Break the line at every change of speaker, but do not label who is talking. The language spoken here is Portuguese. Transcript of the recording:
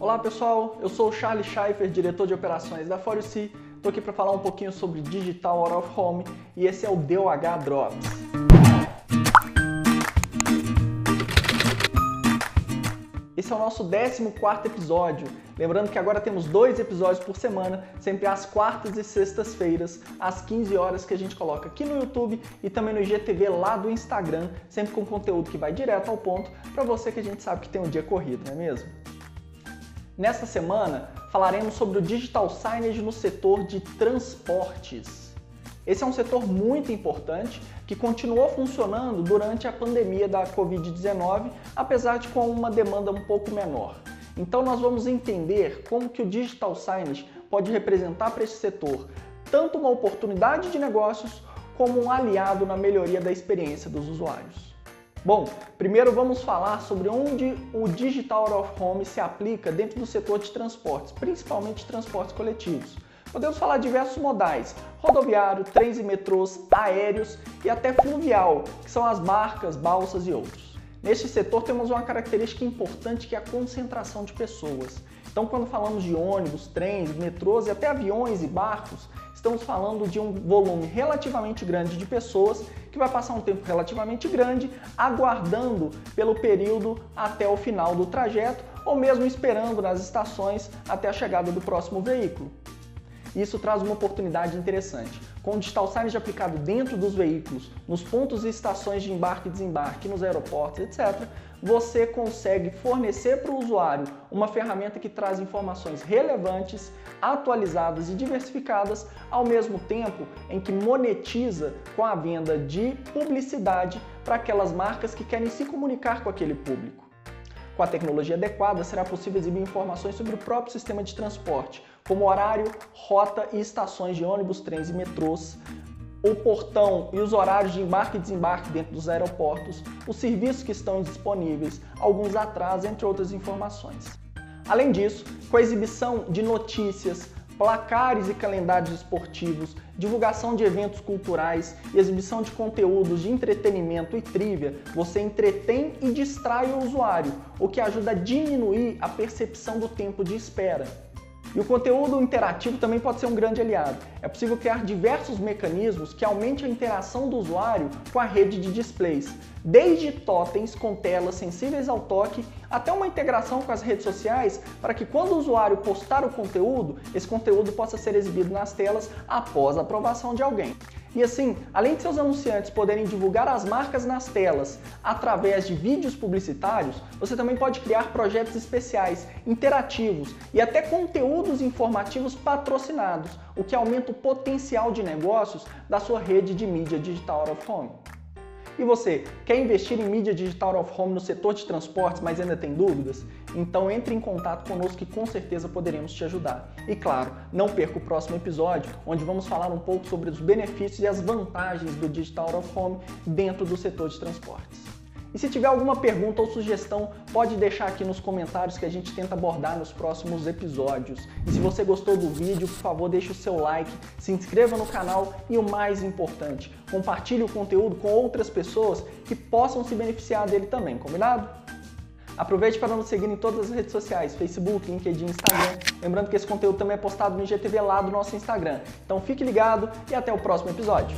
Olá pessoal, eu sou o Charlie Schaefer, diretor de operações da ForUC. Estou aqui para falar um pouquinho sobre Digital Out of Home e esse é o DOH Drops. Esse é o nosso 14 episódio. Lembrando que agora temos dois episódios por semana, sempre às quartas e sextas-feiras, às 15 horas que a gente coloca aqui no YouTube e também no IGTV lá do Instagram, sempre com conteúdo que vai direto ao ponto para você que a gente sabe que tem um dia corrido, não é mesmo? Nesta semana falaremos sobre o digital signage no setor de transportes. Esse é um setor muito importante que continuou funcionando durante a pandemia da Covid-19, apesar de com uma demanda um pouco menor. Então nós vamos entender como que o digital signage pode representar para esse setor tanto uma oportunidade de negócios como um aliado na melhoria da experiência dos usuários. Bom, primeiro vamos falar sobre onde o Digital Out of Home se aplica dentro do setor de transportes, principalmente transportes coletivos. Podemos falar de diversos modais, rodoviário, trens e metrôs, aéreos e até fluvial, que são as barcas, balsas e outros. Neste setor temos uma característica importante que é a concentração de pessoas. Então, quando falamos de ônibus, trens, metrôs e até aviões e barcos, estamos falando de um volume relativamente grande de pessoas que vai passar um tempo relativamente grande aguardando pelo período até o final do trajeto ou mesmo esperando nas estações até a chegada do próximo veículo. Isso traz uma oportunidade interessante. Com o digital signage aplicado dentro dos veículos, nos pontos e estações de embarque e desembarque, nos aeroportos, etc., você consegue fornecer para o usuário uma ferramenta que traz informações relevantes, atualizadas e diversificadas, ao mesmo tempo em que monetiza com a venda de publicidade para aquelas marcas que querem se comunicar com aquele público. Com a tecnologia adequada, será possível exibir informações sobre o próprio sistema de transporte, como horário, rota e estações de ônibus, trens e metrôs, o portão e os horários de embarque e desembarque dentro dos aeroportos, os serviços que estão disponíveis, alguns atrasos, entre outras informações. Além disso, com a exibição de notícias, placares e calendários esportivos, divulgação de eventos culturais e exibição de conteúdos de entretenimento e trivia, você entretém e distrai o usuário, o que ajuda a diminuir a percepção do tempo de espera. E o conteúdo interativo também pode ser um grande aliado. É possível criar diversos mecanismos que aumentem a interação do usuário com a rede de displays, desde totens com telas sensíveis ao toque até uma integração com as redes sociais para que quando o usuário postar o conteúdo, esse conteúdo possa ser exibido nas telas após a aprovação de alguém. E assim, além de seus anunciantes poderem divulgar as marcas nas telas através de vídeos publicitários, você também pode criar projetos especiais, interativos e até conteúdos informativos patrocinados, o que aumenta o potencial de negócios da sua rede de mídia digital out of home. E você, quer investir em mídia digital of home no setor de transportes, mas ainda tem dúvidas? Então entre em contato conosco que com certeza poderemos te ajudar. E claro, não perca o próximo episódio, onde vamos falar um pouco sobre os benefícios e as vantagens do digital of home dentro do setor de transportes. E se tiver alguma pergunta ou sugestão, pode deixar aqui nos comentários que a gente tenta abordar nos próximos episódios. E se você gostou do vídeo, por favor, deixe o seu like, se inscreva no canal e o mais importante, compartilhe o conteúdo com outras pessoas que possam se beneficiar dele também, combinado? Aproveite para nos seguir em todas as redes sociais, Facebook, LinkedIn, Instagram. Lembrando que esse conteúdo também é postado no IGTV lá do nosso Instagram. Então fique ligado e até o próximo episódio.